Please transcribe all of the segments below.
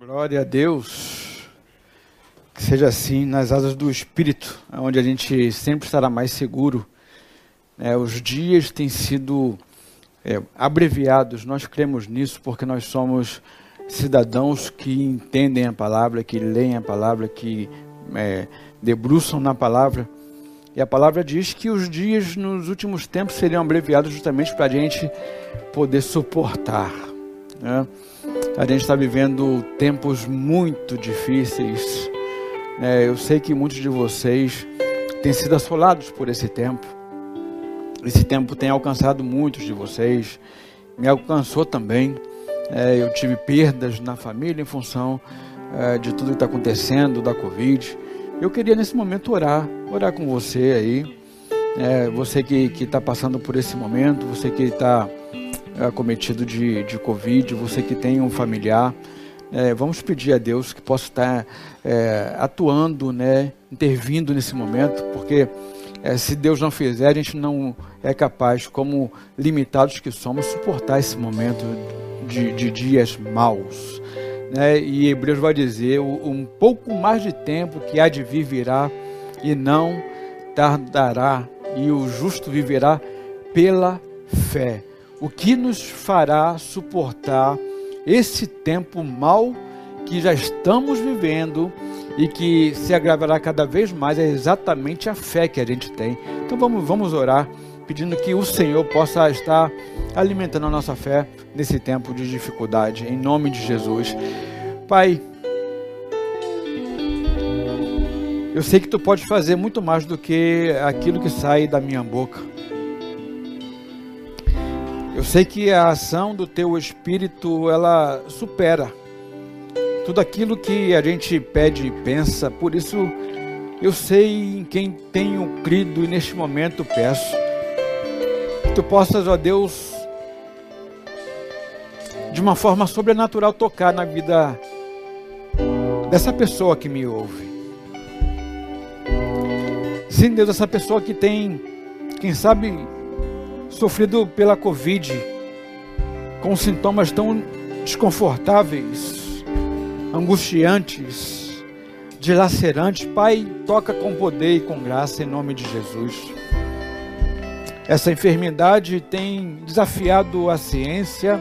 Glória a Deus. Que seja assim nas asas do Espírito, onde a gente sempre estará mais seguro. É, os dias têm sido é, abreviados, nós cremos nisso porque nós somos cidadãos que entendem a palavra, que leem a palavra, que é, debruçam na palavra. E a palavra diz que os dias nos últimos tempos seriam abreviados justamente para a gente poder suportar. Né? A gente está vivendo tempos muito difíceis. É, eu sei que muitos de vocês têm sido assolados por esse tempo. Esse tempo tem alcançado muitos de vocês, me alcançou também. É, eu tive perdas na família em função é, de tudo que está acontecendo, da Covid. Eu queria nesse momento orar, orar com você aí, é, você que está passando por esse momento, você que está acometido de, de Covid, você que tem um familiar, é, vamos pedir a Deus que possa estar é, atuando, né, intervindo nesse momento, porque é, se Deus não fizer, a gente não é capaz, como limitados que somos, suportar esse momento de, de dias maus. Né? E Hebreus vai dizer: um pouco mais de tempo que há de vir virá e não tardará, e o justo viverá pela fé o que nos fará suportar esse tempo mal que já estamos vivendo e que se agravará cada vez mais é exatamente a fé que a gente tem. Então vamos, vamos orar pedindo que o Senhor possa estar alimentando a nossa fé nesse tempo de dificuldade, em nome de Jesus. Pai, eu sei que tu podes fazer muito mais do que aquilo que sai da minha boca. Eu sei que a ação do teu espírito ela supera tudo aquilo que a gente pede e pensa. Por isso eu sei em quem tenho crido e neste momento peço que tu possas, ó Deus, de uma forma sobrenatural tocar na vida dessa pessoa que me ouve. Sim, Deus, essa pessoa que tem, quem sabe, sofrido pela Covid, com sintomas tão desconfortáveis, angustiantes, dilacerantes, Pai, toca com poder e com graça em nome de Jesus. Essa enfermidade tem desafiado a ciência,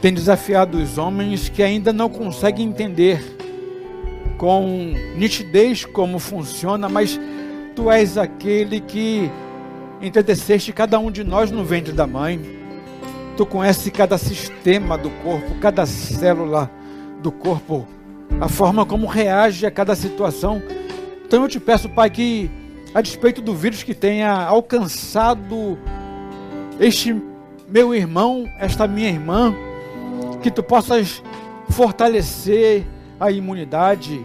tem desafiado os homens que ainda não conseguem entender com nitidez como funciona, mas tu és aquele que entreteceste cada um de nós no ventre da mãe. Tu conheces cada sistema do corpo, cada célula do corpo, a forma como reage a cada situação. Então eu te peço, Pai, que a despeito do vírus que tenha alcançado este meu irmão, esta minha irmã, que tu possas fortalecer a imunidade,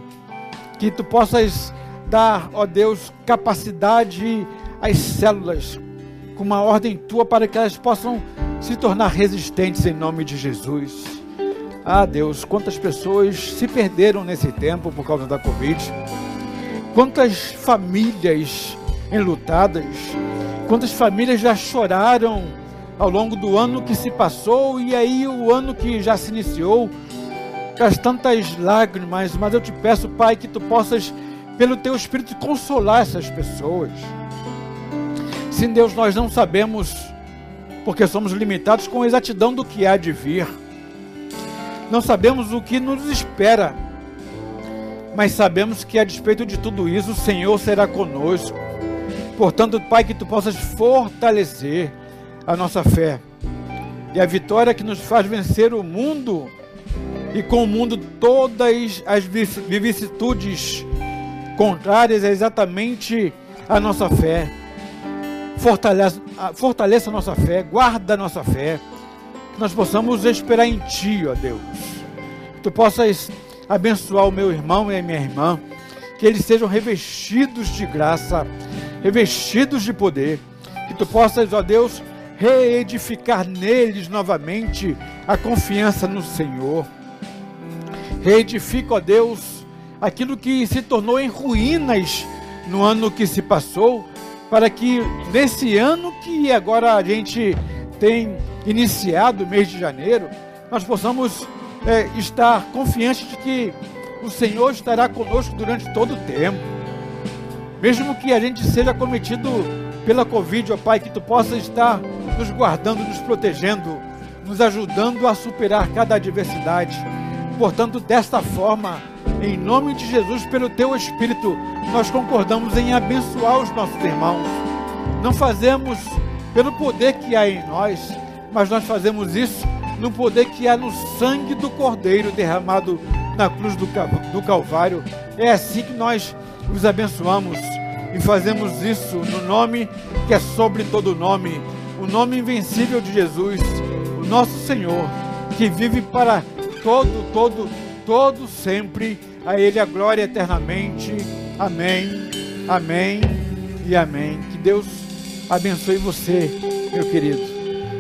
que tu possas dar, ó Deus, capacidade as células com uma ordem tua para que elas possam se tornar resistentes em nome de Jesus. Ah, Deus, quantas pessoas se perderam nesse tempo por causa da Covid. Quantas famílias enlutadas, quantas famílias já choraram ao longo do ano que se passou e aí o ano que já se iniciou, com as tantas lágrimas, mas eu te peço, Pai, que tu possas, pelo teu Espírito, consolar essas pessoas Sim, Deus, nós não sabemos, porque somos limitados com a exatidão do que há de vir. Não sabemos o que nos espera, mas sabemos que a despeito de tudo isso, o Senhor será conosco. Portanto, Pai, que tu possas fortalecer a nossa fé e a vitória que nos faz vencer o mundo e com o mundo todas as vicissitudes contrárias é exatamente a nossa fé fortaleça, fortaleça a nossa fé, guarda a nossa fé, que nós possamos esperar em Ti, ó Deus. Que Tu possas abençoar o meu irmão e a minha irmã, que eles sejam revestidos de graça, revestidos de poder, que Tu possas, ó Deus, reedificar neles novamente a confiança no Senhor. Reedifica, ó Deus, aquilo que se tornou em ruínas no ano que se passou, para que nesse ano que agora a gente tem iniciado o mês de janeiro, nós possamos é, estar confiante de que o Senhor estará conosco durante todo o tempo. Mesmo que a gente seja cometido pela Covid, ó Pai, que tu possa estar nos guardando, nos protegendo, nos ajudando a superar cada adversidade. Portanto, desta forma, em nome de Jesus, pelo teu Espírito, nós concordamos em abençoar os nossos irmãos. Não fazemos pelo poder que há em nós, mas nós fazemos isso no poder que há no sangue do Cordeiro derramado na cruz do, Calvário. É assim que nós os abençoamos e fazemos isso no nome que é sobre todo nome, o nome invencível de Jesus, o nosso Senhor, que vive para todo, todo, todo sempre. A Ele a glória eternamente. Amém, amém e amém. Que Deus abençoe você, meu querido,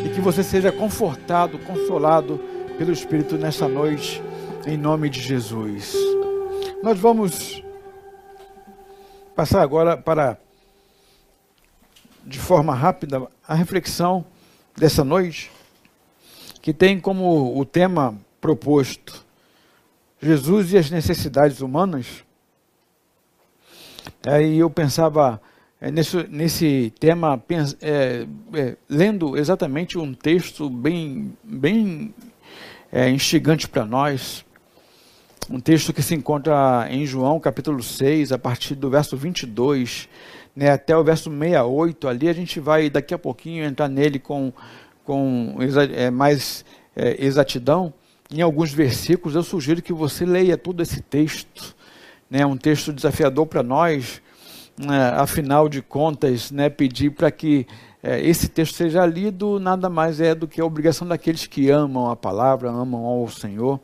e que você seja confortado, consolado pelo Espírito nesta noite, em nome de Jesus. Nós vamos passar agora para, de forma rápida, a reflexão dessa noite, que tem como o tema proposto Jesus e as necessidades humanas. Aí eu pensava é, nesse, nesse tema, é, é, lendo exatamente um texto bem, bem é, instigante para nós, um texto que se encontra em João capítulo 6, a partir do verso 22 né, até o verso 68. Ali a gente vai daqui a pouquinho entrar nele com, com é, mais é, exatidão. Em alguns versículos eu sugiro que você leia todo esse texto. Né, um texto desafiador para nós, né, afinal de contas, né, pedir para que é, esse texto seja lido, nada mais é do que a obrigação daqueles que amam a palavra, amam ao Senhor.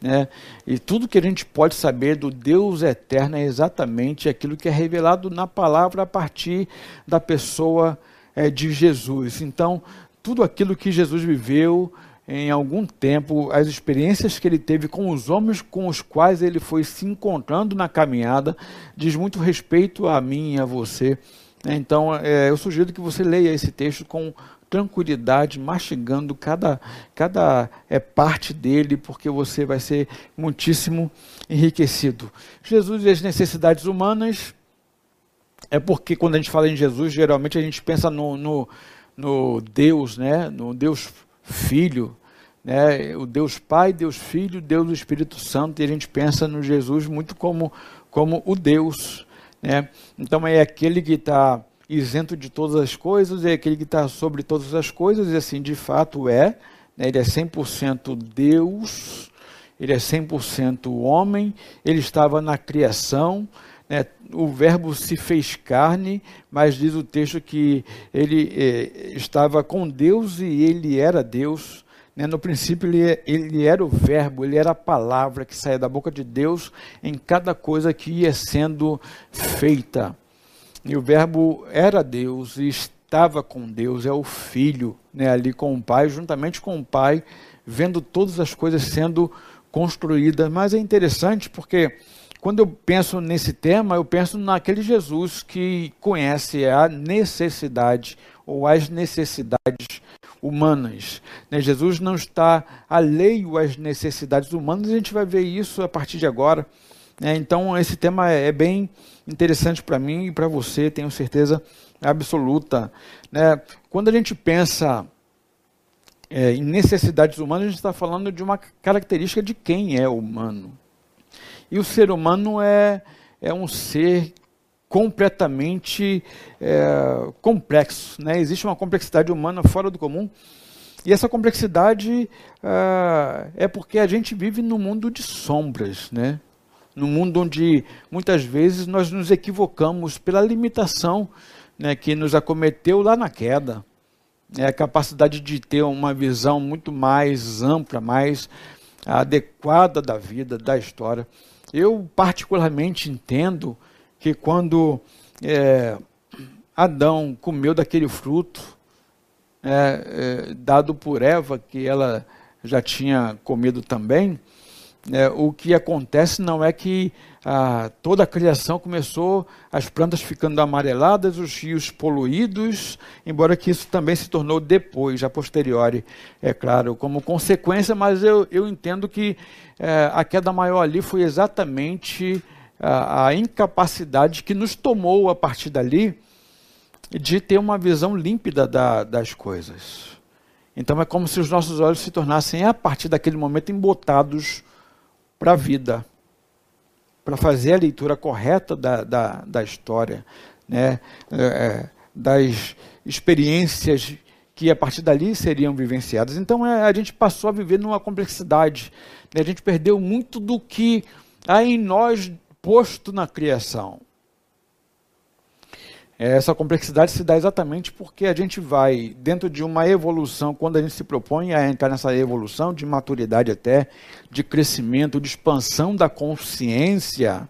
Né? E tudo que a gente pode saber do Deus eterno é exatamente aquilo que é revelado na palavra a partir da pessoa é, de Jesus. Então, tudo aquilo que Jesus viveu em algum tempo, as experiências que ele teve com os homens com os quais ele foi se encontrando na caminhada, diz muito respeito a mim e a você. Então, é, eu sugiro que você leia esse texto com tranquilidade, mastigando cada, cada é, parte dele, porque você vai ser muitíssimo enriquecido. Jesus e as necessidades humanas, é porque quando a gente fala em Jesus, geralmente a gente pensa no, no, no Deus, né? no Deus Filho, né? o Deus Pai, Deus Filho, Deus Espírito Santo, e a gente pensa no Jesus muito como, como o Deus. Né? Então é aquele que está isento de todas as coisas, é aquele que está sobre todas as coisas, e assim de fato é. Né? Ele é 100% Deus, ele é 100% homem, ele estava na criação, né? o Verbo se fez carne, mas diz o texto que ele eh, estava com Deus e ele era Deus. Né? No princípio, ele, ele era o Verbo, ele era a palavra que saía da boca de Deus em cada coisa que ia sendo feita. E o Verbo era Deus e estava com Deus, é o Filho, né, ali com o Pai, juntamente com o Pai, vendo todas as coisas sendo construídas. Mas é interessante porque quando eu penso nesse tema, eu penso naquele Jesus que conhece a necessidade ou as necessidades humanas. Né? Jesus não está alheio às necessidades humanas, a gente vai ver isso a partir de agora. Né? Então, esse tema é, bem interessante para mim e para você, tenho certeza absoluta. Né? Quando a gente pensa é, em necessidades humanas, a gente está falando de uma característica de quem é humano. E o ser humano é, é um ser completamente é, complexo. Né? Existe uma complexidade humana fora do comum. E essa complexidade uh, é porque a gente vive num mundo de sombras, né? no mundo onde muitas vezes nós nos equivocamos pela limitação né, que nos acometeu lá na queda. É a capacidade de ter uma visão muito mais ampla, mais adequada da vida, da história. Eu, particularmente, entendo que quando é, Adão comeu daquele fruto é, é, dado por Eva, que ela já tinha comido também, é, o que acontece não é que ah, toda a criação começou, as plantas ficando amareladas, os rios poluídos, embora que isso também se tornou depois, a posteriori, é claro, como consequência, mas eu, eu entendo que é, a queda maior ali foi exatamente a, a incapacidade que nos tomou a partir dali de ter uma visão límpida da, das coisas. Então é como se os nossos olhos se tornassem, a partir daquele momento, embotados para a vida, para fazer a leitura correta da, da, da história, né? É, é, das experiências que a partir dali seriam vivenciadas. Então é, a gente passou a viver numa complexidade. Né? A gente perdeu muito do que há em nós posto na criação. Essa complexidade se dá exatamente porque a gente vai, dentro de uma evolução, quando a gente se propõe a entrar nessa evolução de maturidade até, de crescimento, de expansão da consciência,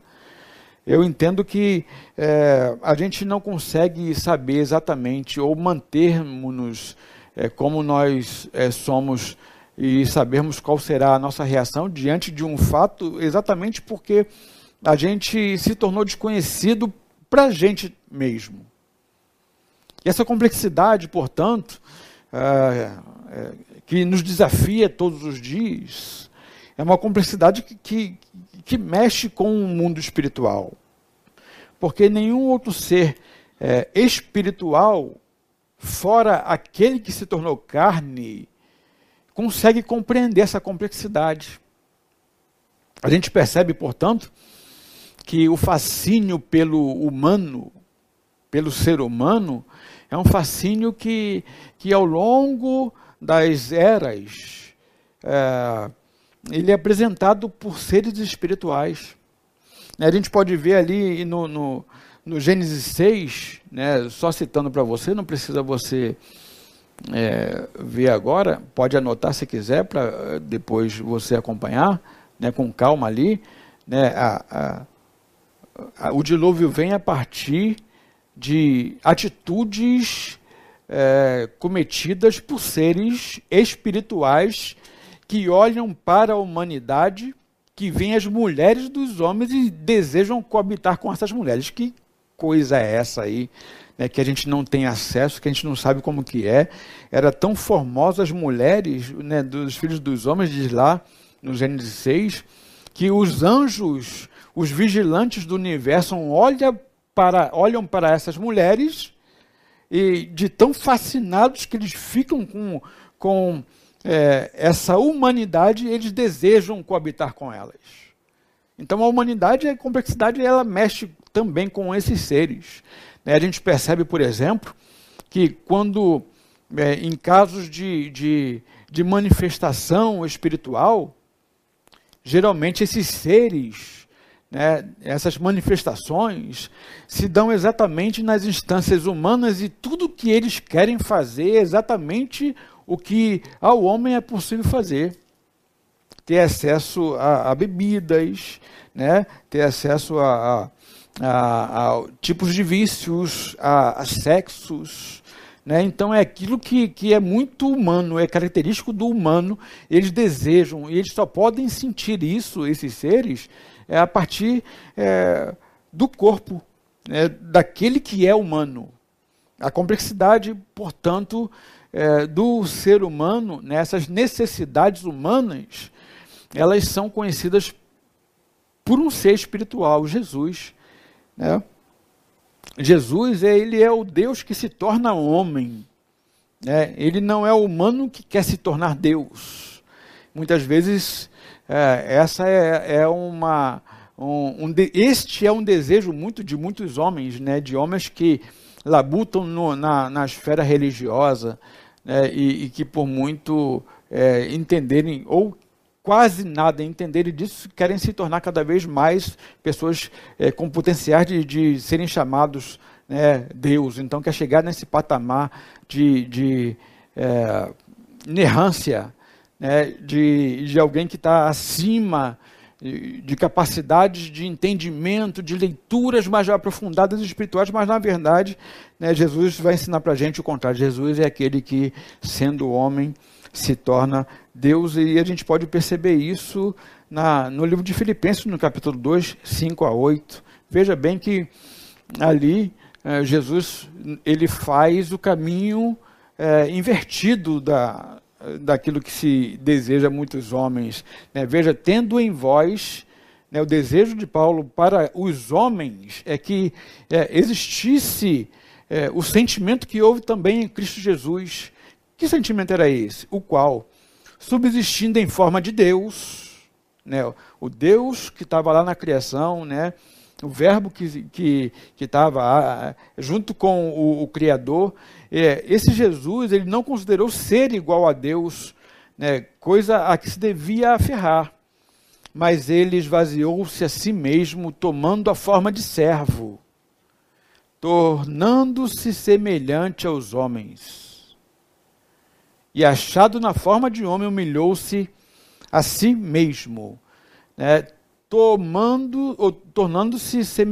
eu entendo que é, a gente não consegue saber exatamente ou mantermos-nos é, como nós é, somos e sabermos qual será a nossa reação diante de um fato, exatamente porque a gente se tornou desconhecido para a gente mesmo. E essa complexidade, portanto, é, é, que nos desafia todos os dias, é uma complexidade que, que, que mexe com o mundo espiritual. Porque nenhum outro ser é, espiritual, fora aquele que se tornou carne, consegue compreender essa complexidade. A gente percebe, portanto, que o fascínio pelo humano, pelo ser humano, é um fascínio que, que ao longo das eras, é, ele é apresentado por seres espirituais. A gente pode ver ali no, no, no Gênesis 6, né, só citando para você, não precisa você é, ver agora, pode anotar se quiser, para depois você acompanhar né, com calma ali. Né, a, a, o dilúvio vem a partir de atitudes é, cometidas por seres espirituais que olham para a humanidade, que veem as mulheres dos homens e desejam coabitar com essas mulheres. Que coisa é essa aí? Né, que a gente não tem acesso, que a gente não sabe como que é. Era tão formosas as mulheres né, dos filhos dos homens, diz lá no Gênesis 6, que os anjos os vigilantes do universo olham para, olham para essas mulheres e de tão fascinados que eles ficam com, com é, essa humanidade, eles desejam coabitar com elas. Então a humanidade, a complexidade, ela mexe também com esses seres. Né? A gente percebe, por exemplo, que quando é, em casos de, de, de manifestação espiritual, geralmente esses seres né, essas manifestações se dão exatamente nas instâncias humanas e tudo que eles querem fazer é exatamente o que ao homem é possível fazer. Ter acesso a, a bebidas, né, ter acesso a, a, a tipos de vícios, a, sexos. Né? Então é aquilo que, que é muito humano, é característico do humano. Eles desejam, e eles só podem sentir isso, esses seres, é a partir é, do corpo, né, daquele que é humano. A complexidade, portanto, é, do ser humano, né, necessidades humanas, elas são conhecidas por um ser espiritual, Jesus. Né? Jesus, ele é o Deus que se torna homem. Né? Ele não é o humano que quer se tornar Deus. Muitas vezes é, essa é, é uma. Um, um de, este é um desejo muito de muitos homens, né, de homens que labutam no, na, na esfera religiosa né, e, e, que por muito é, entenderem ou quase nada entenderem disso, querem se tornar cada vez mais pessoas é, com potenciais de, de serem chamados né, Deus. Então quer chegar nesse patamar de, de é, inerrância né, de, de alguém que está acima de capacidades de entendimento, de leituras mais aprofundadas espirituais, mas na verdade, né, Jesus vai ensinar para a gente o contrário. Jesus é aquele que, sendo homem, se torna Deus, e a gente pode perceber isso na, no livro de Filipenses, no capítulo 2, 5 a 8. Veja bem que ali eh, Jesus ele faz o caminho eh, invertido da, daquilo que se deseja muitos homens. Né? Veja, tendo em vós né, o desejo de Paulo para os homens é que é, existisse é, o sentimento que houve também em Cristo Jesus. Que sentimento era esse? O qual, subsistindo em forma de Deus, né, o Deus que estava lá na criação, né, o verbo que estava que, junto com o, o Criador, é, esse Jesus ele não considerou ser igual a Deus, né, coisa a que se devia aferrar mas ele esvaziou-se a si mesmo, tomando a forma de servo, tornando-se semelhante aos homens. E achado na forma de homem, humilhou-se a si mesmo, né, tomando, tornando-se se,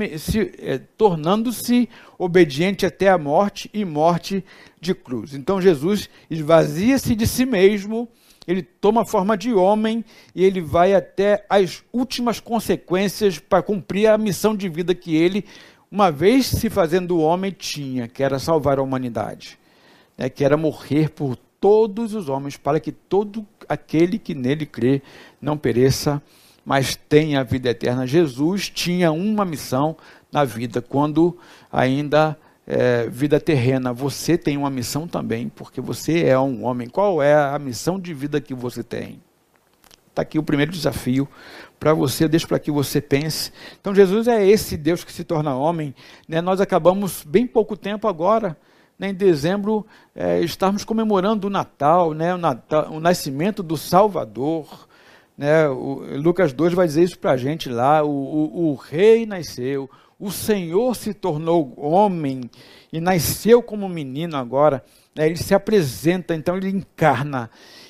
é, tornando-se obediente até a morte e morte de cruz. Então Jesus esvazia-se de si mesmo ele toma a forma de homem e ele vai até as últimas consequências para cumprir a missão de vida que ele, uma vez se fazendo homem, tinha, que era salvar a humanidade, né, que era morrer por todos os homens, para que todo aquele que nele crê não pereça, mas tenha a vida eterna. Jesus tinha uma missão na vida, quando ainda é, vida terrena, você tem uma missão também, porque você é um homem. Qual é a missão de vida que você tem? Está aqui o primeiro desafio para você, deixa para que você pense. Então, Jesus é esse Deus que se torna homem. Né? Nós acabamos bem pouco tempo agora, né, em dezembro, é, estarmos comemorando o Natal, né, o, Natal, o nascimento do Salvador. Né, o, Lucas 2 vai dizer isso para a gente lá: o, o, o rei nasceu, o Senhor se tornou homem e nasceu como menino agora, né, ele se apresenta, então ele encarna.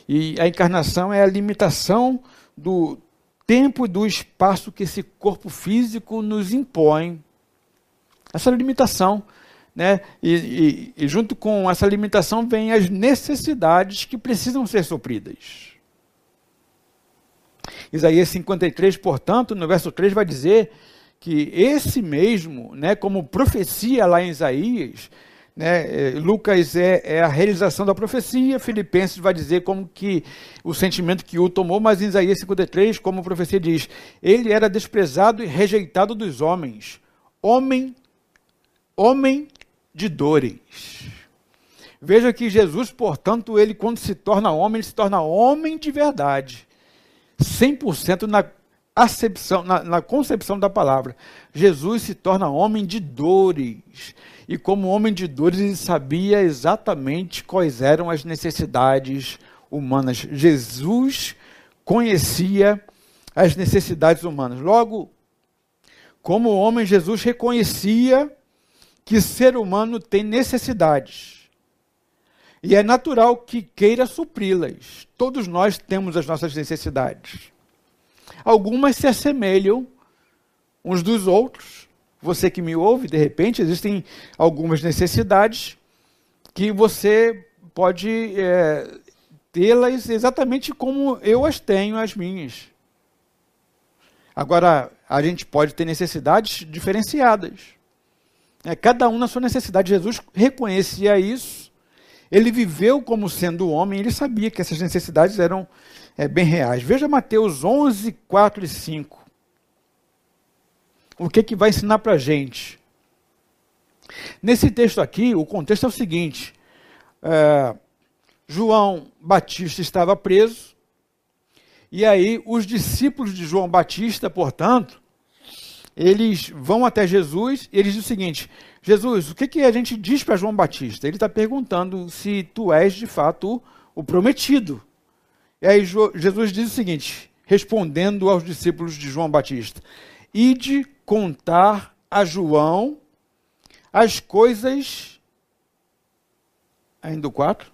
E a encarnação é a limitação do tempo e do espaço que esse corpo físico nos impõe. Essa limitação. Né? E, e, e junto com essa limitação vem as necessidades que precisam ser supridas. Isaías 53, portanto, no verso 3 vai dizer que esse mesmo, né, como profecia lá em Isaías, né, é, Lucas é, é, a realização da profecia, Filipenses vai dizer como que o sentimento que o tomou, mas em Isaías 53, como a profecia diz, ele era desprezado e rejeitado dos homens, homem, homem de dores. Veja que Jesus, portanto, ele quando se torna homem, ele se torna homem de verdade. 100% na acepção, na, na concepção da palavra. Jesus se torna homem de dores. E como homem de dores, ele sabia exatamente quais eram as necessidades humanas. Jesus conhecia as necessidades humanas. Logo, como homem, Jesus reconhecia que ser humano tem necessidades. E é natural que queira supri-las. Todos nós temos as nossas necessidades. Algumas se assemelham uns dos outros. Você que me ouve, de repente, existem algumas necessidades que você pode é, tê-las exatamente como eu as tenho, as minhas. Agora, a gente pode ter necessidades diferenciadas. É, cada um na sua necessidade. Jesus reconhecia isso. Ele viveu como sendo homem, ele sabia que essas necessidades eram é, bem reais. Veja Mateus 11, 4 e 5. O que, que vai ensinar para a gente? Nesse texto aqui, o contexto é o seguinte: é, João Batista estava preso, e aí os discípulos de João Batista, portanto, eles vão até Jesus e eles dizem o seguinte: Jesus, o que, que a gente diz para João Batista? Ele está perguntando se tu és de fato o prometido. E aí Jesus diz o seguinte, respondendo aos discípulos de João Batista: Ide contar a João as coisas. Ainda o 4?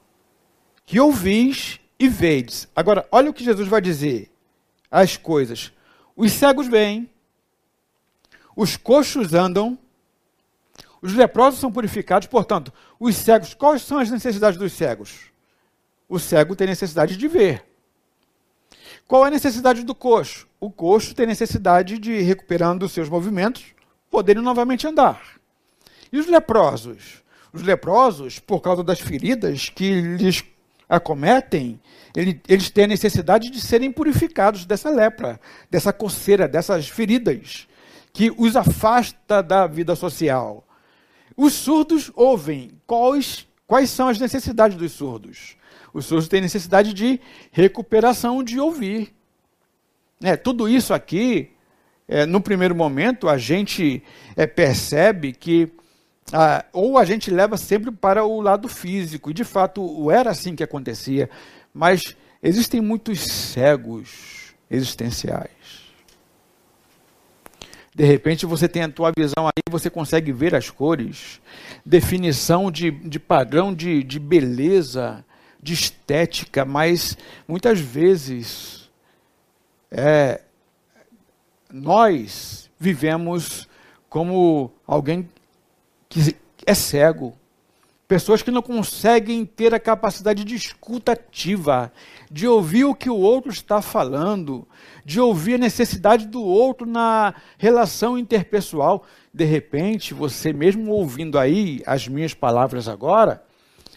Que ouvis e vedes. Agora, olha o que Jesus vai dizer. As coisas. Os cegos veem, os coxos andam, os leprosos são purificados. Portanto, os cegos, quais são as necessidades dos cegos? o cego tem necessidade de ver. Qual é a necessidade do coxo? O coxo tem necessidade de, recuperando os seus movimentos, poderem novamente andar. E os leprosos? Os leprosos, por causa das feridas que lhes acometem, eles têm a necessidade de serem purificados dessa lepra, dessa coceira, dessas feridas, que os afasta da vida social. Os surdos ouvem. Quais, quais são as necessidades dos surdos? Os surdos têm necessidade de recuperação de ouvir. É, tudo isso aqui, é, no primeiro momento, a gente é, percebe que ah, ou a gente leva sempre para o lado físico, e de fato era assim que acontecia, mas existem muitos cegos existenciais. De repente você tem a tua visão aí, você consegue ver as cores, definição de, de padrão de, de beleza, de estética, mas muitas vezes é, nós vivemos como alguém que é cego. Pessoas que não conseguem ter a capacidade de escuta ativa, de ouvir o que o outro está falando, de ouvir a necessidade do outro na relação interpessoal. De repente, você mesmo ouvindo aí as minhas palavras agora,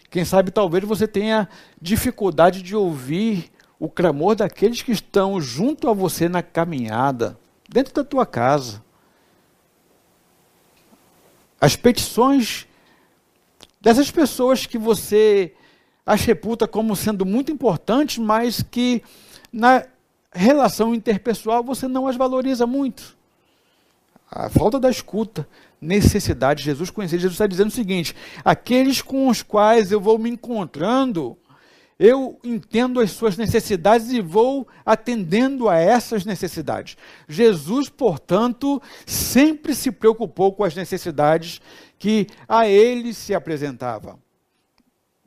quem sabe talvez você tenha dificuldade de ouvir o clamor daqueles que estão junto a você na caminhada, dentro da tua casa as petições dessas pessoas que você as reputa como sendo muito importantes, mas que na relação interpessoal você não as valoriza muito. A falta da escuta, necessidade, Jesus conhecer. Jesus está dizendo o seguinte: aqueles com os quais eu vou me encontrando, eu entendo as suas necessidades e vou atendendo a essas necessidades. Jesus, portanto, sempre se preocupou com as necessidades que a ele se apresentavam.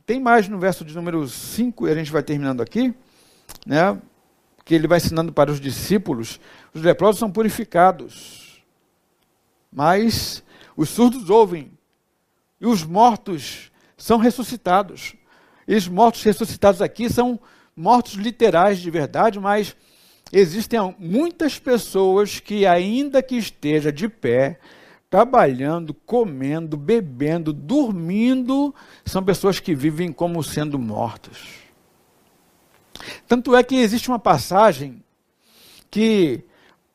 Tem mais no verso de número 5, e a gente vai terminando aqui, né? Que ele vai ensinando para os discípulos: os leprosos são purificados, mas os surdos ouvem, e os mortos são ressuscitados. Esses mortos ressuscitados aqui são mortos literais de verdade, mas existem muitas pessoas que, ainda que esteja de pé, trabalhando, comendo, bebendo, dormindo, são pessoas que vivem como sendo mortos. Tanto é que existe uma passagem que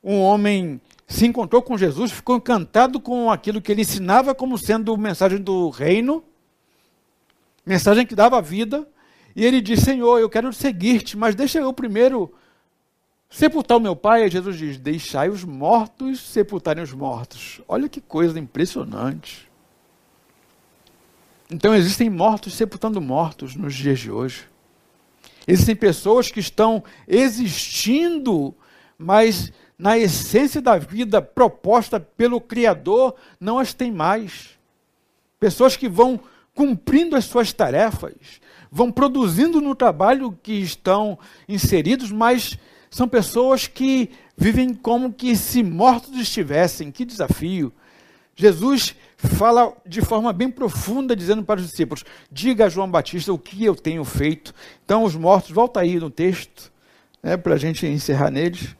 um homem se encontrou com Jesus, ficou encantado com aquilo que ele ensinava como sendo mensagem do reino, mensagem que dava vida, e ele disse: Senhor, eu quero seguir-te, mas deixa eu primeiro sepultar o meu pai. Jesus diz: Deixai os mortos sepultarem os mortos. Olha que coisa impressionante. Então existem mortos sepultando mortos nos dias de hoje. Existem pessoas que estão existindo, mas na essência da vida proposta pelo Criador não as tem mais. Pessoas que vão cumprindo as suas tarefas, vão produzindo no trabalho que estão inseridos, mas são pessoas que vivem como que se mortos estivessem. Que desafio! Jesus fala de forma bem profunda, dizendo para os discípulos: diga a João Batista o que eu tenho feito. Então, os mortos, volta aí no texto, né, para a gente encerrar neles.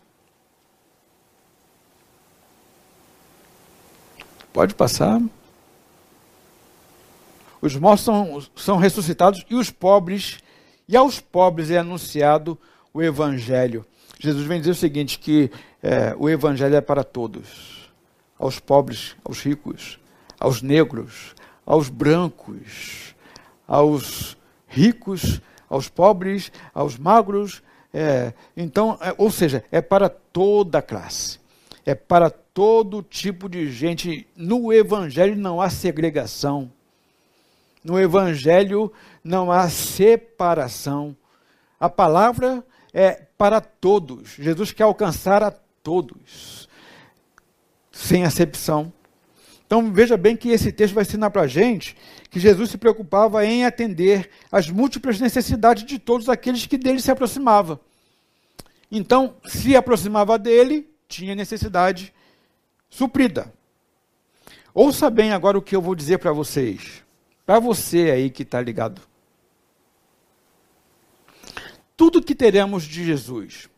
Pode passar os mortos são, são ressuscitados e os pobres, e aos pobres é anunciado o evangelho. Jesus vem dizer o seguinte, que é, o evangelho é para todos, aos pobres, aos ricos, aos negros, aos brancos, aos ricos, aos pobres, aos magros, é, então, é, ou seja, é para toda a classe, é para todo tipo de gente. No Evangelho não há segregação, no Evangelho não há separação. A palavra é para todos. Jesus quer alcançar a todos, sem acepção. Então veja bem que esse texto vai ensinar para a gente que Jesus se preocupava em atender às múltiplas necessidades de todos aqueles que dele se aproximavam. Então, se aproximava dele, tinha necessidade suprida. Ouça bem agora o que eu vou dizer para vocês. Para você aí que está ligado. Tudo que teremos de Jesus,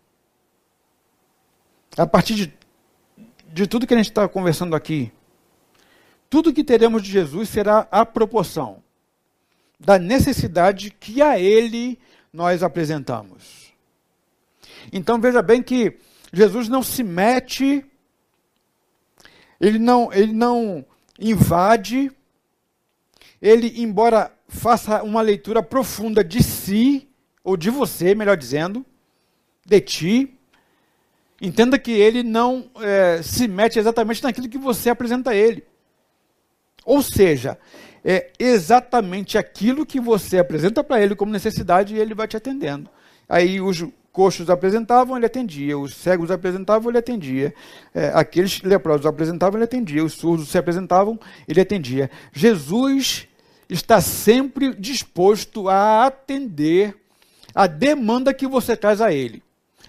a partir de, de tudo que a gente está conversando aqui, tudo que teremos de Jesus será a proporção da necessidade que a Ele nós apresentamos. Então veja bem que Jesus não se mete, ele não, ele não invade, ele, embora faça uma leitura profunda de si, ou de você, melhor dizendo, de ti, entenda que ele não é, se mete exatamente naquilo que você apresenta a ele. Ou seja, é exatamente aquilo que você apresenta para ele como necessidade e ele vai te atendendo. Aí os coxos apresentavam, ele atendia. Os cegos apresentavam, ele atendia. É, aqueles leprosos apresentavam, ele atendia. Os surdos se apresentavam, ele atendia. Jesus está sempre disposto a atender a demanda que você traz a ele,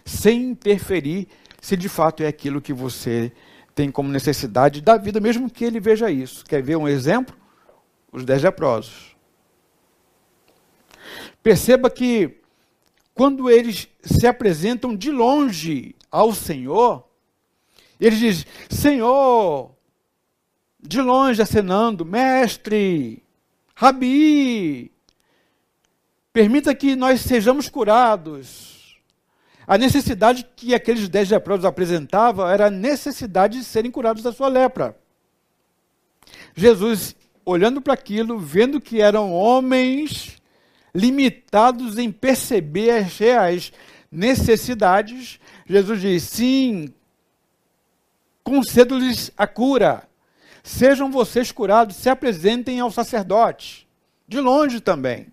sem interferir se de fato é aquilo que você tem como necessidade da vida, mesmo que ele veja isso. Quer ver um exemplo? Os dez leprosos. Perceba que quando eles se apresentam de longe ao Senhor, eles dizem: Senhor, de longe acenando, mestre, rabi, permita que nós sejamos curados. A necessidade que aqueles dez leprosos apresentavam era a necessidade de serem curados da sua lepra. Jesus, olhando para aquilo, vendo que eram homens limitados em perceber as reais necessidades, Jesus diz: sim, concedo-lhes a cura. Sejam vocês curados, se apresentem ao sacerdote. De longe também.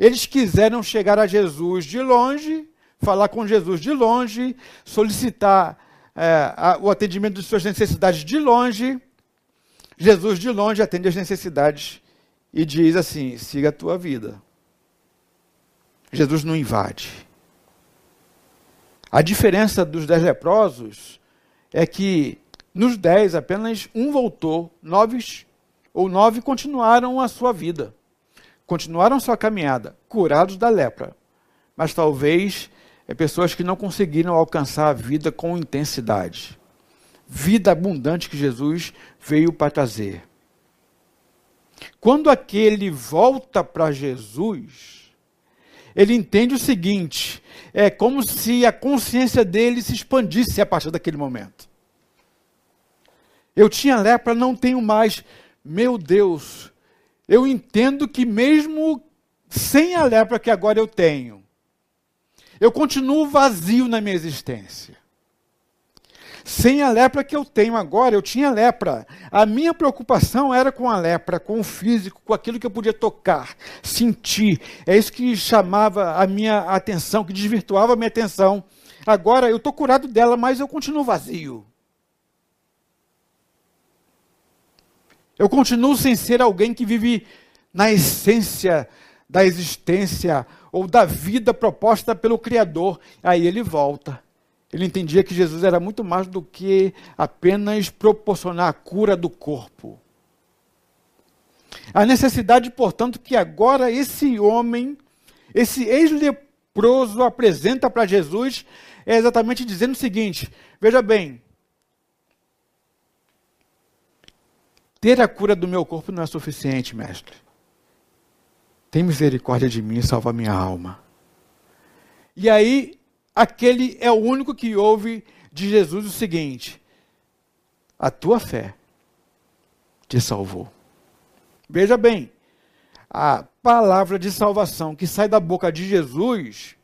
Eles quiseram chegar a Jesus de longe falar com Jesus de longe, solicitar é, a, o atendimento de suas necessidades de longe. Jesus de longe atende as necessidades e diz assim: siga a tua vida. Jesus não invade. A diferença dos dez leprosos é que nos dez apenas um voltou, nove ou nove continuaram a sua vida, continuaram sua caminhada, curados da lepra. Mas talvez é pessoas que não conseguiram alcançar a vida com intensidade. Vida abundante que Jesus veio para trazer. Quando aquele volta para Jesus, ele entende o seguinte: é como se a consciência dele se expandisse a partir daquele momento. Eu tinha lepra, não tenho mais. Meu Deus, eu entendo que mesmo sem a lepra que agora eu tenho, eu continuo vazio na minha existência. Sem a lepra que eu tenho agora, eu tinha lepra. A minha preocupação era com a lepra, com o físico, com aquilo que eu podia tocar, sentir. É isso que chamava a minha atenção, que desvirtuava a minha atenção. Agora eu estou curado dela, mas eu continuo vazio. Eu continuo sem ser alguém que vive na essência da existência ou da vida proposta pelo Criador. Aí ele volta. Ele entendia que Jesus era muito mais do que apenas proporcionar a cura do corpo. A necessidade, portanto, que agora esse homem, esse ex-leproso apresenta para Jesus é exatamente dizendo o seguinte: veja bem, ter a cura do meu corpo não é suficiente, mestre. Tem misericórdia de mim e salva minha alma. E aí, aquele é o único que ouve de Jesus o seguinte: A tua fé te salvou. Veja bem, a palavra de salvação que sai da boca de Jesus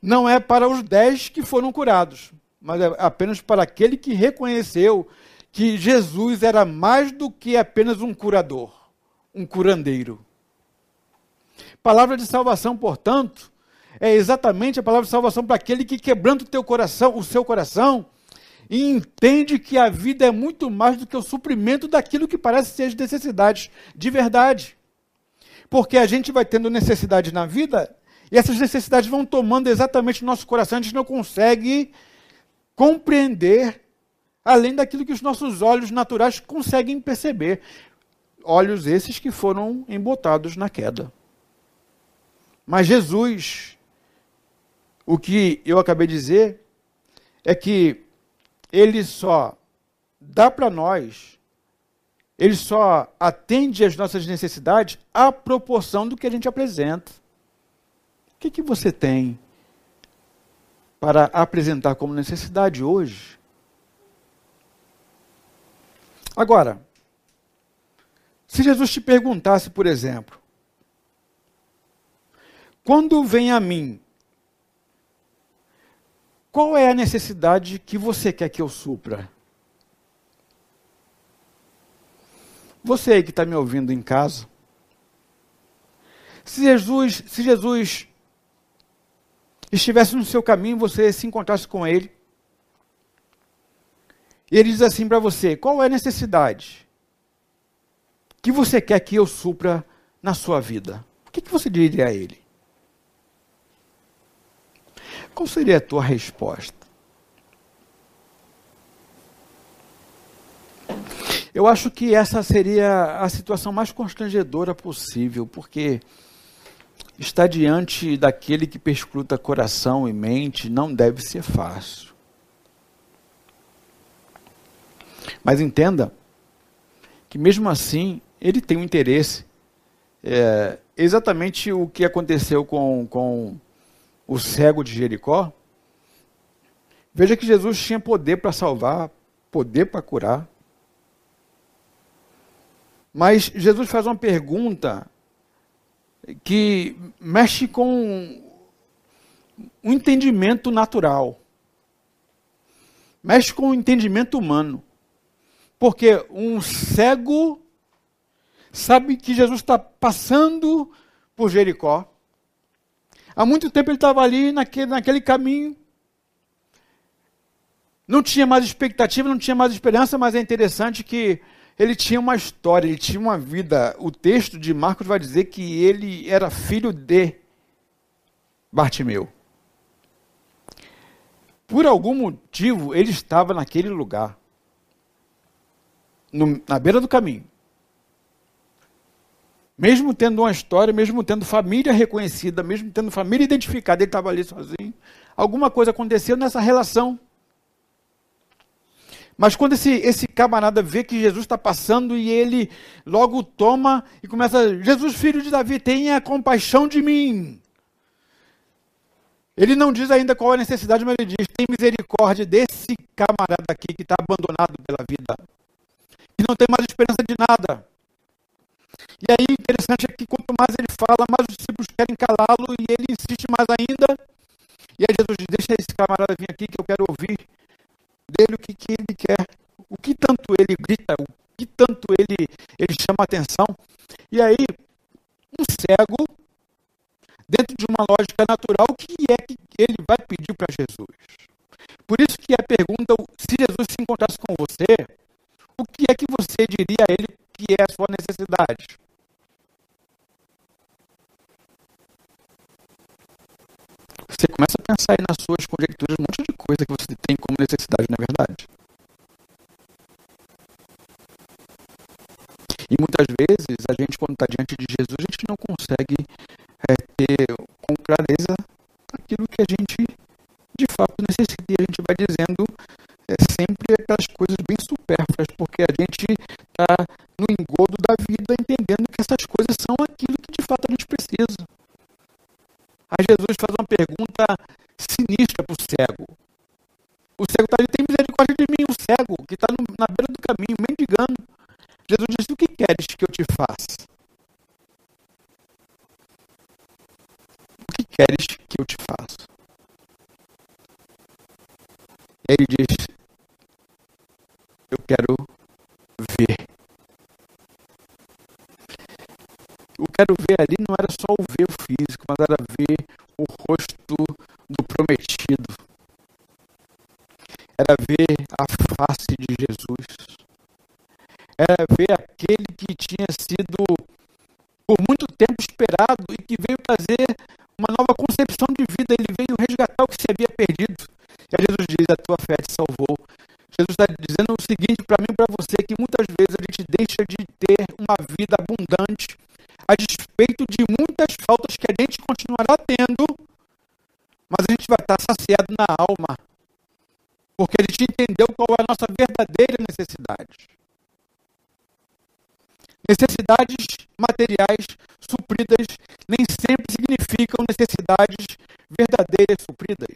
não é para os dez que foram curados, mas é apenas para aquele que reconheceu que Jesus era mais do que apenas um curador, um curandeiro. Palavra de salvação, portanto, é exatamente a palavra de salvação para aquele que quebranta o teu coração, o seu coração, e entende que a vida é muito mais do que o suprimento daquilo que parece ser as necessidades de verdade. Porque a gente vai tendo necessidade na vida, e essas necessidades vão tomando exatamente o nosso coração, a gente não consegue compreender além daquilo que os nossos olhos naturais conseguem perceber. Olhos esses que foram embotados na queda. Mas Jesus, O que eu acabei de dizer é que ele só dá para nós, ele só atende às nossas necessidades à proporção do que a gente apresenta. O que, que você tem para apresentar como necessidade hoje? Agora, se Jesus te perguntasse, por exemplo, quando vem a mim, qual é a necessidade que você quer que eu supra? Você aí que está me ouvindo em casa, se Jesus, se Jesus estivesse no seu caminho, você se encontrasse com ele, e ele diz assim para você: qual é a necessidade que você quer que eu supra na sua vida? O que, que você diria a ele? Qual seria a tua resposta? Eu acho que essa seria a situação mais constrangedora possível, porque estar diante daquele que perscruta coração e mente não deve ser fácil. Mas entenda que, mesmo assim, ele tem um interesse. É, exatamente o que aconteceu com, com o cego de Jericó, veja que Jesus tinha poder para salvar, poder para curar. Mas Jesus faz uma pergunta que mexe com o entendimento natural, mexe com o entendimento humano. Porque um cego sabe que Jesus está passando por Jericó, Há muito tempo ele estava ali naquele, naquele caminho. Não tinha mais expectativa, não tinha mais esperança, mas é interessante que ele tinha uma história, ele tinha uma vida. O texto de Marcos vai dizer que ele era filho de Bartimeu. Por algum motivo, ele estava naquele lugar, no, na beira do caminho. Mesmo tendo uma história, mesmo tendo família reconhecida, mesmo tendo família identificada, ele estava ali sozinho. Alguma coisa aconteceu nessa relação. Mas quando esse, esse camarada vê que Jesus está passando e ele logo toma e começa, Jesus, filho de Davi, tenha compaixão de mim. Ele não diz ainda qual é a necessidade, mas ele diz: tem misericórdia desse camarada aqui que está abandonado pela vida, que não tem mais esperança de nada. E aí, interessante é que quanto mais ele fala, mais os discípulos querem calá-lo e ele insiste mais ainda. E aí Jesus diz: Deixa esse camarada vir aqui que eu quero ouvir dele o que, que ele quer, o que tanto ele grita, o que tanto ele, ele chama atenção. E aí, um cego, dentro de uma lógica natural, o que é que ele vai pedir para Jesus? Por isso que a pergunta, se Jesus se encontrasse com você, o que é que você diria a ele que é a sua necessidade? Você começa a pensar aí nas suas conjecturas um monte de coisa que você tem como necessidade, não é verdade? E muitas vezes a gente, quando está diante de Jesus, a gente não consegue é, ter com clareza te faça? O que queres que eu te faça? Ele diz, eu quero ver. o quero ver ali não era só o ver físico, mas era ver o rosto do prometido. Era ver a face de Jesus. Era tinha sido por muito tempo esperado e que veio trazer uma nova concepção de vida. Ele veio resgatar o que se havia perdido. E aí Jesus diz: A tua fé te salvou. Jesus está dizendo o seguinte para mim e para você: que muitas vezes a gente deixa de ter uma vida abundante a despeito de muitas faltas que a gente continuará tendo, mas a gente vai estar saciado na alma, porque a gente entendeu qual é a nossa verdadeira necessidade. Necessidades materiais supridas nem sempre significam necessidades verdadeiras supridas.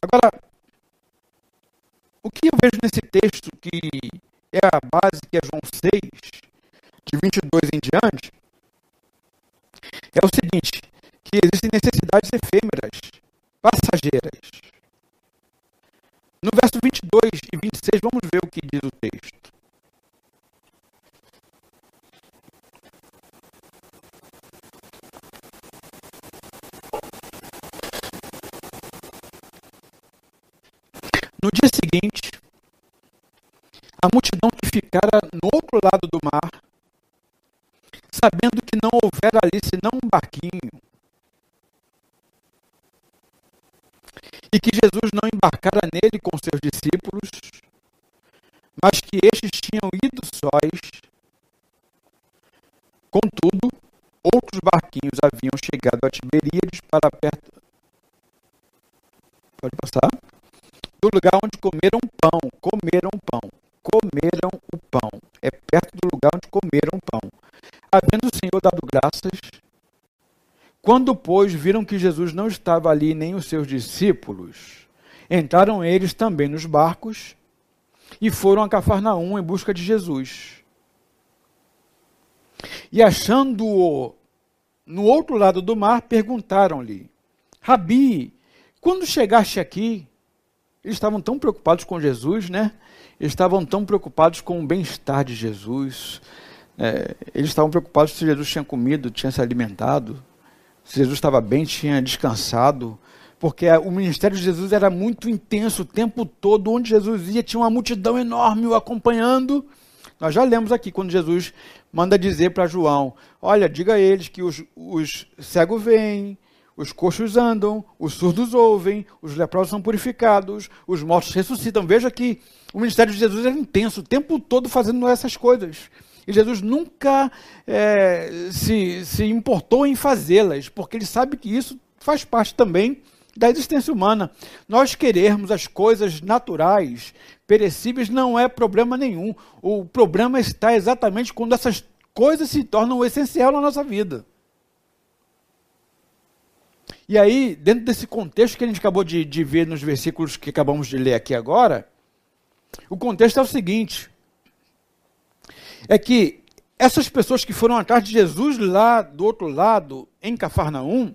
Agora, o que eu vejo nesse texto, que é a base, que é João 6, ficara no outro lado do mar, sabendo que não houvera ali senão um barquinho, e que Jesus não embarcara nele com seus discípulos, mas que estes tinham ido sós. Contudo, outros barquinhos haviam chegado a Tiberíades para perto. Pode passar? do lugar onde comeram pão, comeram pão, comeram comeram pão. Havendo o Senhor dado graças, quando, pois, viram que Jesus não estava ali nem os seus discípulos, entraram eles também nos barcos e foram a Cafarnaum em busca de Jesus. E achando-o no outro lado do mar, perguntaram-lhe: Rabi, quando chegaste aqui? Eles estavam tão preocupados com Jesus, né? Eles estavam tão preocupados com o bem-estar de Jesus. É, eles estavam preocupados se Jesus tinha comido, tinha se alimentado, se Jesus estava bem, tinha descansado. Porque o ministério de Jesus era muito intenso o tempo todo. Onde Jesus ia, tinha uma multidão enorme o acompanhando. Nós já lemos aqui quando Jesus manda dizer para João: Olha, diga a eles que os, os cegos vêm, os coxos andam, os surdos ouvem, os leprosos são purificados, os mortos ressuscitam. Veja que o ministério de Jesus era intenso, o tempo todo fazendo essas coisas. E Jesus nunca é, se, se importou em fazê-las, porque ele sabe que isso faz parte também da existência humana. Nós querermos as coisas naturais, perecíveis, não é problema nenhum. O problema está exatamente quando essas coisas se tornam essencial na nossa vida. E aí, dentro desse contexto que a gente acabou de, de ver nos versículos que acabamos de ler aqui agora, o contexto é o seguinte: é que essas pessoas que foram atrás de Jesus lá do outro lado, em Cafarnaum,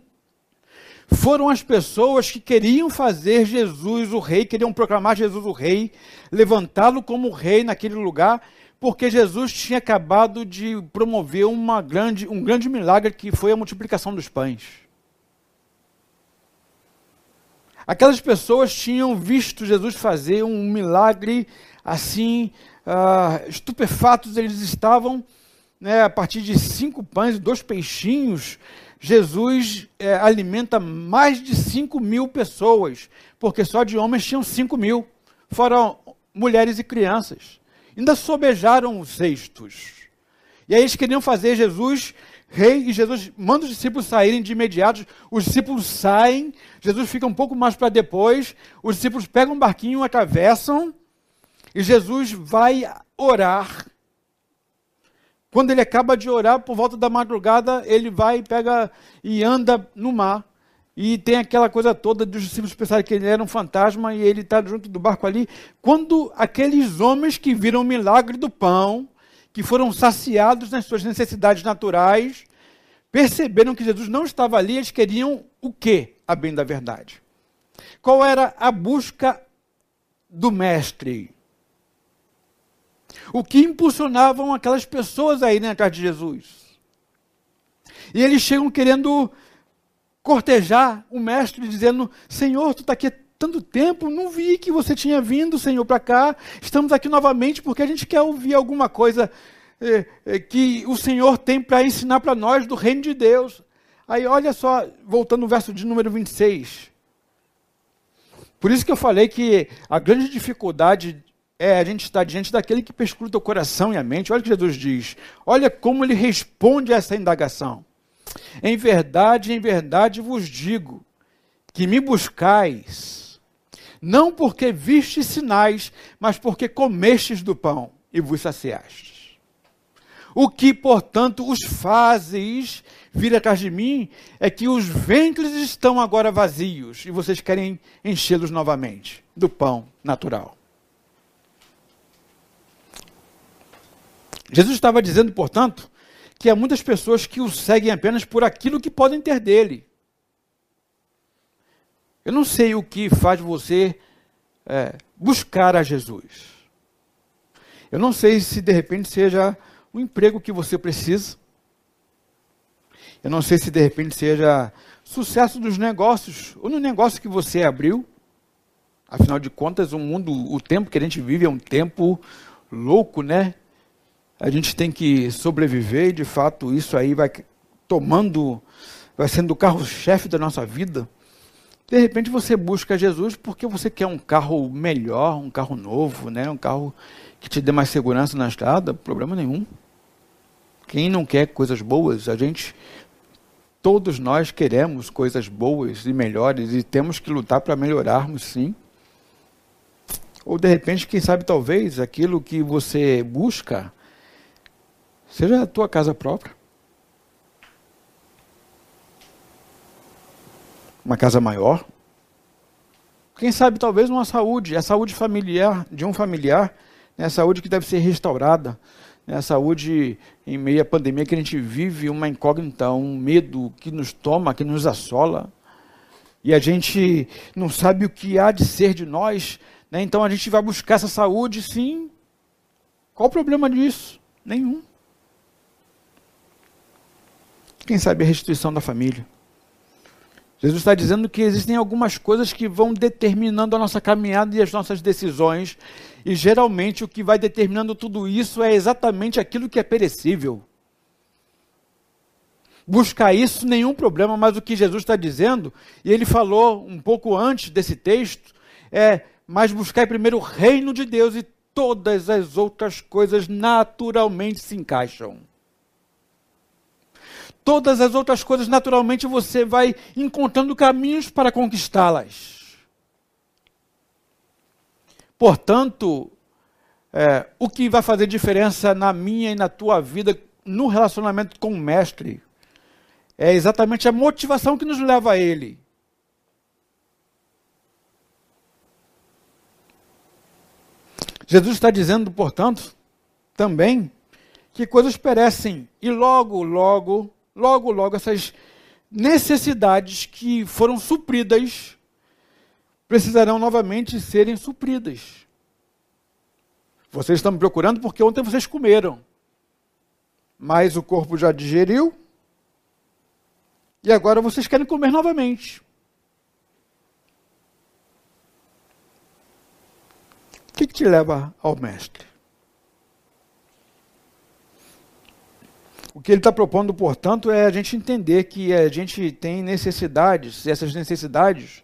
foram as pessoas que queriam fazer Jesus o rei, queriam proclamar Jesus o rei, levantá-lo como rei naquele lugar, porque Jesus tinha acabado de promover uma grande, um grande milagre que foi a multiplicação dos pães. Aquelas pessoas tinham visto Jesus fazer um milagre assim, uh, estupefatos eles estavam, né, a partir de cinco pães e dois peixinhos, Jesus é, alimenta mais de cinco mil pessoas, porque só de homens tinham cinco mil, foram mulheres e crianças. Ainda sobejaram os cestos. E aí eles queriam fazer Jesus rei e Jesus manda os discípulos saírem de imediato. Os discípulos saem, Jesus fica um pouco mais para depois. Os discípulos pegam um barquinho, atravessam e Jesus vai orar. Quando ele acaba de orar, por volta da madrugada, ele vai, pega e anda no mar. E tem aquela coisa toda dos discípulos pensarem que ele era um fantasma e ele está junto do barco ali. Quando aqueles homens que viram o milagre do pão, que foram saciados nas suas necessidades naturais, perceberam que Jesus não estava ali, eles queriam o quê, a bem da verdade? Qual era a busca do mestre? O que impulsionavam aquelas pessoas aí né, atrás de Jesus? E eles chegam querendo cortejar o mestre, dizendo: Senhor, tu está aqui tanto tempo, não vi que você tinha vindo, Senhor, para cá. Estamos aqui novamente porque a gente quer ouvir alguma coisa é, é, que o Senhor tem para ensinar para nós do reino de Deus. Aí, olha só, voltando no verso de número 26. Por isso que eu falei que a grande dificuldade é a gente estar diante daquele que perscruta o coração e a mente. Olha o que Jesus diz. Olha como ele responde a essa indagação. Em verdade, em verdade vos digo que me buscais, não porque vistes sinais, mas porque comestes do pão e vos saciastes. O que, portanto, os fazes vir atrás de mim é que os ventres estão agora vazios e vocês querem enchê-los novamente do pão natural. Jesus estava dizendo, portanto, que há muitas pessoas que o seguem apenas por aquilo que podem ter dele. Eu não sei o que faz você é, buscar a Jesus. Eu não sei se de repente seja o emprego que você precisa. Eu não sei se de repente seja sucesso dos negócios ou no negócio que você abriu. Afinal de contas, o mundo, o tempo que a gente vive é um tempo louco, né? A gente tem que sobreviver e de fato isso aí vai tomando, vai sendo o carro-chefe da nossa vida. De repente você busca Jesus porque você quer um carro melhor, um carro novo, né? Um carro que te dê mais segurança na estrada, problema nenhum. Quem não quer coisas boas, a gente todos nós queremos coisas boas e melhores e temos que lutar para melhorarmos, sim. Ou de repente, quem sabe talvez aquilo que você busca seja a tua casa própria. Uma casa maior. Quem sabe talvez uma saúde, a saúde familiar de um familiar, né, a saúde que deve ser restaurada, né, a saúde em meio à pandemia que a gente vive, uma incógnita, um medo que nos toma, que nos assola, e a gente não sabe o que há de ser de nós, né, então a gente vai buscar essa saúde, sim. Qual o problema disso? Nenhum. Quem sabe a restituição da família. Jesus está dizendo que existem algumas coisas que vão determinando a nossa caminhada e as nossas decisões, e geralmente o que vai determinando tudo isso é exatamente aquilo que é perecível. Buscar isso, nenhum problema, mas o que Jesus está dizendo, e ele falou um pouco antes desse texto, é: mas buscar primeiro o reino de Deus e todas as outras coisas naturalmente se encaixam todas as outras coisas, naturalmente você vai encontrando caminhos para conquistá-las. Portanto, é, o que vai fazer diferença na minha e na tua vida, no relacionamento com o Mestre, é exatamente a motivação que nos leva a Ele. Jesus está dizendo, portanto, também, que coisas perecem e logo, logo logo, logo essas necessidades que foram supridas precisarão novamente serem supridas. Vocês estão me procurando porque ontem vocês comeram, mas o corpo já digeriu e agora vocês querem comer novamente. O que, te leva ao Mestre? O que ele está propondo, portanto, é a gente entender que a gente tem necessidades, e essas necessidades,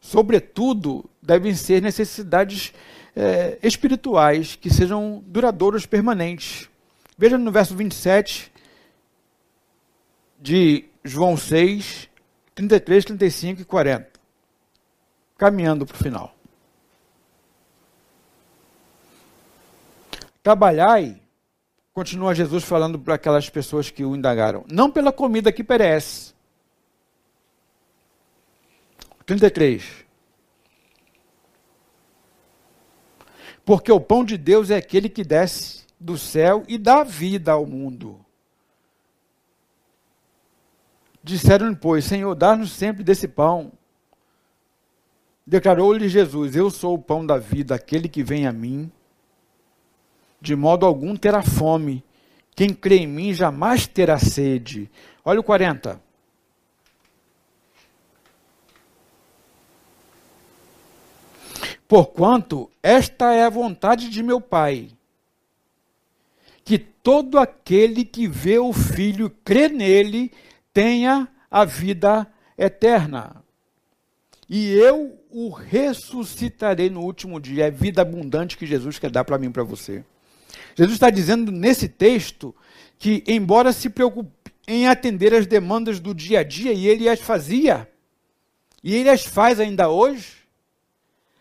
sobretudo, devem ser necessidades é, espirituais, que sejam duradouras, permanentes. Veja no verso 27 de João 6, 33, 35 e 40. Caminhando para o final. Trabalhai Continua Jesus falando para aquelas pessoas que o indagaram. Não pela comida que perece. 33. Porque o pão de Deus é aquele que desce do céu e dá vida ao mundo. Disseram-lhe, pois, Senhor, dá-nos sempre desse pão. Declarou-lhe Jesus: Eu sou o pão da vida, aquele que vem a mim de modo algum terá fome. Quem crê em mim jamais terá sede. Olha o 40. Porquanto esta é a vontade de meu Pai, que todo aquele que vê o Filho crê nele tenha a vida eterna. E eu o ressuscitarei no último dia. É vida abundante que Jesus quer dar para mim e para você. Jesus está dizendo nesse texto que, embora se preocupe, em atender as demandas do dia a dia e ele as fazia. E ele as faz ainda hoje.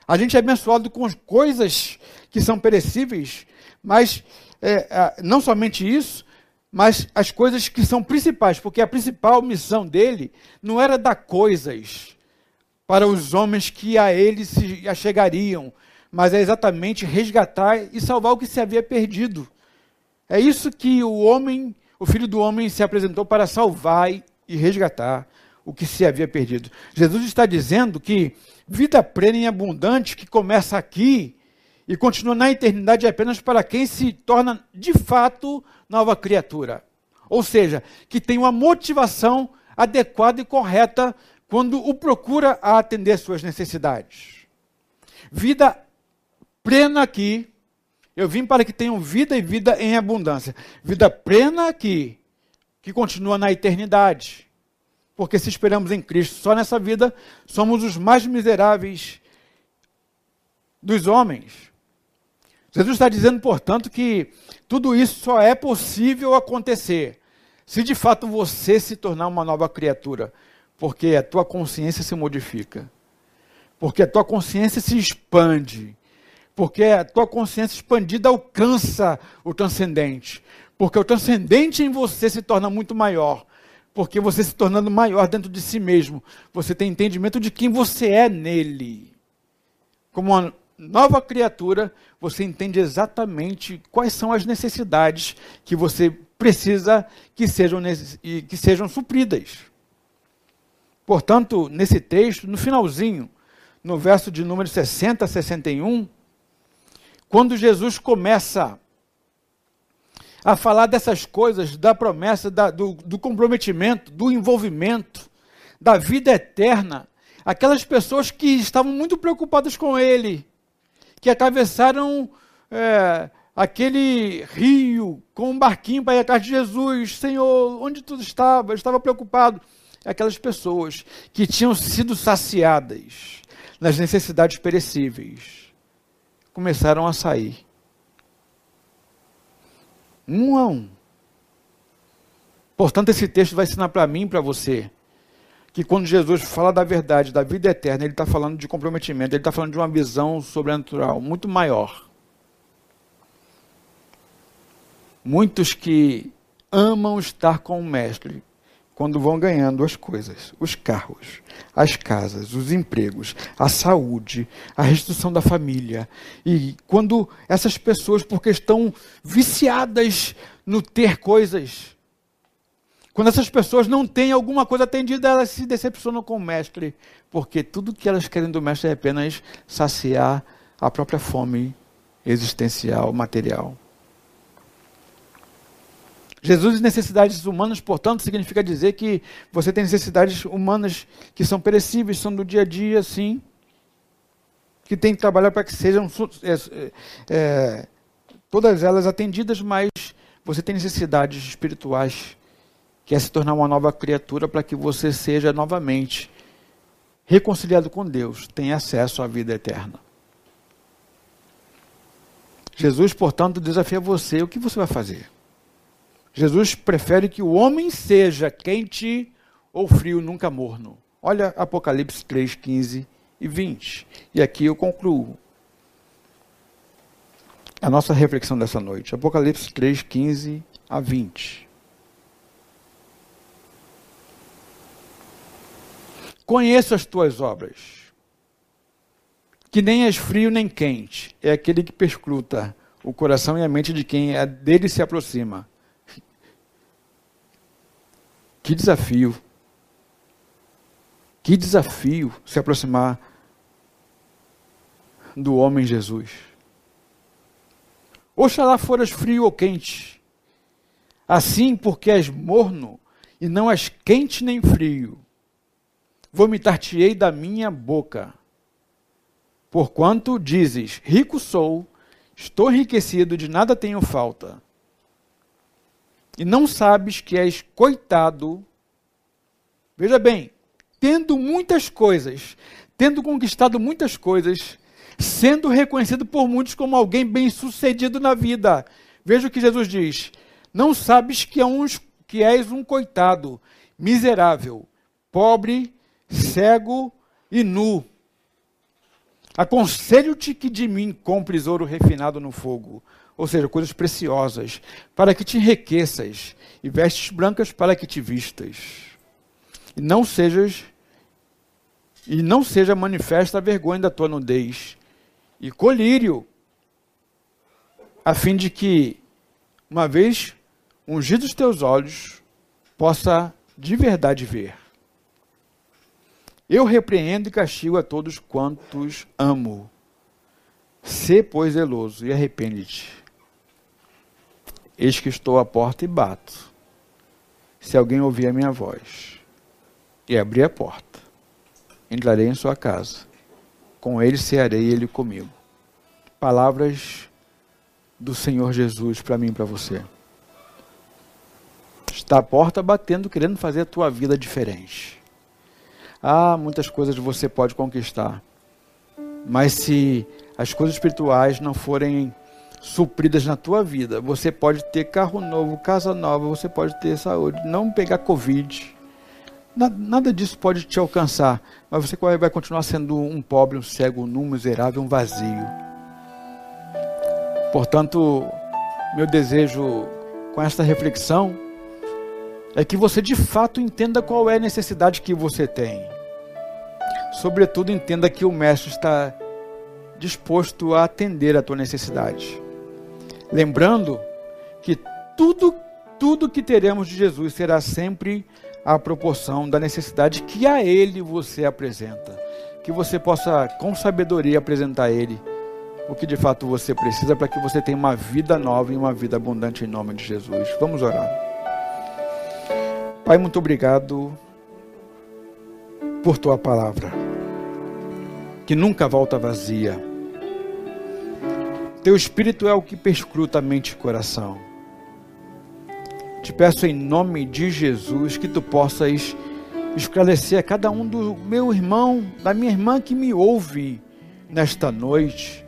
A gente é abençoado com coisas que são perecíveis, mas é, não somente isso, mas as coisas que são principais, porque a principal missão dele não era dar coisas para os homens que a ele se achegariam, mas é exatamente resgatar e salvar o que se havia perdido. É isso que o homem, o filho do homem, se apresentou para salvar e resgatar o que se havia perdido. Jesus está dizendo que vida plena e abundante que começa aqui e continua na eternidade é apenas para quem se torna de fato nova criatura. Ou seja, que tem uma motivação adequada e correta quando o procura a atender suas necessidades. Vida plena aqui. Eu vim para que tenham vida e vida em abundância. Vida plena aqui, que continua na eternidade. Porque se esperamos em Cristo só nessa vida, somos os mais miseráveis dos homens. Jesus está dizendo, portanto, que tudo isso só é possível acontecer se de fato você se tornar uma nova criatura, porque a tua consciência se modifica, porque a tua consciência se expande, porque a tua consciência expandida alcança o transcendente, porque o transcendente em você se torna muito maior, porque você se tornando maior dentro de si mesmo, você tem entendimento de quem você é nele. Como uma nova criatura, você entende exatamente quais são as necessidades que você precisa que sejam, que sejam supridas. Portanto, nesse texto, no finalzinho, no verso de número 60 a 61, quando Jesus começa a falar dessas coisas, da promessa, da, do, do comprometimento, do envolvimento, da vida eterna, aquelas pessoas que estavam muito preocupadas com ele, que atravessaram é, aquele rio com um barquinho para ir atrás de Jesus. Senhor, onde tu estava? Eu estava preocupado. Aquelas pessoas que tinham sido saciadas nas necessidades perecíveis começaram a sair. Um a um. Portanto, esse texto vai ensinar para mim e para você que quando Jesus fala da verdade, da vida eterna, ele está falando de comprometimento, ele está falando de uma visão sobrenatural muito maior. Muitos que amam estar com o Mestre, quando vão ganhando as coisas, os carros, as casas, os empregos, a saúde, a restituição da família. E quando essas pessoas, porque estão viciadas no ter coisas, quando essas pessoas não têm alguma coisa atendida, elas se decepcionam com o mestre, porque tudo que elas querem do mestre é apenas saciar a própria fome existencial, material. Jesus necessidades humanas, portanto, significa dizer que você tem necessidades humanas que são perecíveis, são do dia a dia, sim, que tem que trabalhar para que sejam é, é, todas elas atendidas, mas você tem necessidades espirituais quer se tornar uma nova criatura para que você seja novamente reconciliado com Deus, tenha acesso à vida eterna. Jesus, portanto, desafia você: o que você vai fazer? Jesus prefere que o homem seja quente ou frio, nunca morno. Olha Apocalipse 3, 15 e 20. E aqui eu concluo a nossa reflexão dessa noite. Apocalipse 3, 15 a 20. Conheço as tuas obras, que nem és frio nem quente, é aquele que perscruta o coração e a mente de quem é dele se aproxima. Que desafio! Que desafio se aproximar do homem Jesus. Oxalá foras frio ou quente, assim porque és morno e não és quente nem frio vomitar-te-ei da minha boca. Porquanto dizes: Rico sou, estou enriquecido, de nada tenho falta. E não sabes que és coitado. Veja bem, tendo muitas coisas, tendo conquistado muitas coisas, sendo reconhecido por muitos como alguém bem-sucedido na vida. Veja o que Jesus diz: Não sabes que, uns, que és um coitado, miserável, pobre, cego e nu. Aconselho-te que de mim compres ouro refinado no fogo, ou seja, coisas preciosas, para que te enriqueças, e vestes brancas para que te vistas. E não sejas e não seja manifesta a vergonha da tua nudez, e colírio, a fim de que, uma vez ungidos teus olhos, possa de verdade ver. Eu repreendo e castigo a todos quantos amo. Sê, pois, zeloso e arrepende-te. Eis que estou à porta e bato. Se alguém ouvir a minha voz e abrir a porta, entrarei em sua casa. Com ele cearei ele comigo. Palavras do Senhor Jesus para mim e para você. Está a porta batendo, querendo fazer a tua vida diferente. Ah, muitas coisas você pode conquistar. Mas se as coisas espirituais não forem supridas na tua vida, você pode ter carro novo, casa nova, você pode ter saúde, não pegar Covid. Nada disso pode te alcançar, mas você vai continuar sendo um pobre, um cego, um miserável, um vazio. Portanto, meu desejo com esta reflexão é que você de fato entenda qual é a necessidade que você tem. Sobretudo, entenda que o Mestre está disposto a atender a tua necessidade. Lembrando que tudo, tudo que teremos de Jesus será sempre a proporção da necessidade que a Ele você apresenta. Que você possa, com sabedoria, apresentar a Ele o que de fato você precisa para que você tenha uma vida nova e uma vida abundante em nome de Jesus. Vamos orar. Pai, muito obrigado por tua palavra que nunca volta vazia. Teu espírito é o que perscruta a mente e coração. Te peço em nome de Jesus que tu possas esclarecer a cada um do meu irmão, da minha irmã que me ouve nesta noite.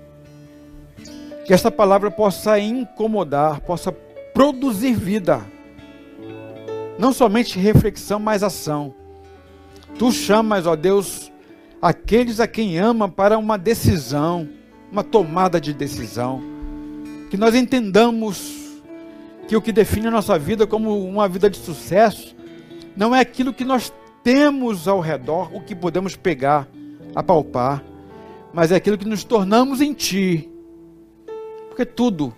Que esta palavra possa incomodar, possa produzir vida. Não somente reflexão, mas ação. Tu chamas, ó Deus, aqueles a quem ama para uma decisão, uma tomada de decisão. Que nós entendamos que o que define a nossa vida como uma vida de sucesso não é aquilo que nós temos ao redor, o que podemos pegar, apalpar, mas é aquilo que nos tornamos em Ti. Porque tudo,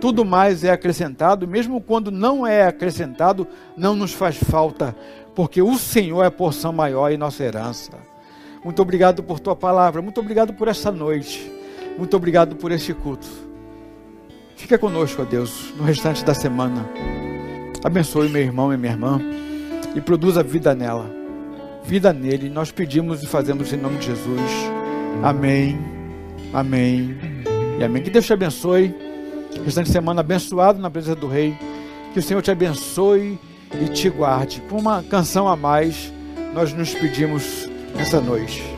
tudo mais é acrescentado, mesmo quando não é acrescentado, não nos faz falta, porque o Senhor é a porção maior e nossa herança. Muito obrigado por tua palavra. Muito obrigado por esta noite. Muito obrigado por este culto. Fica conosco, ó Deus, no restante da semana. Abençoe meu irmão e minha irmã e produza vida nela. Vida nele. Nós pedimos e fazemos em nome de Jesus. Amém. Amém. E amém. Que Deus te abençoe. Restante de semana abençoado na presença do Rei. Que o Senhor te abençoe e te guarde. Com uma canção a mais, nós nos pedimos essa noite.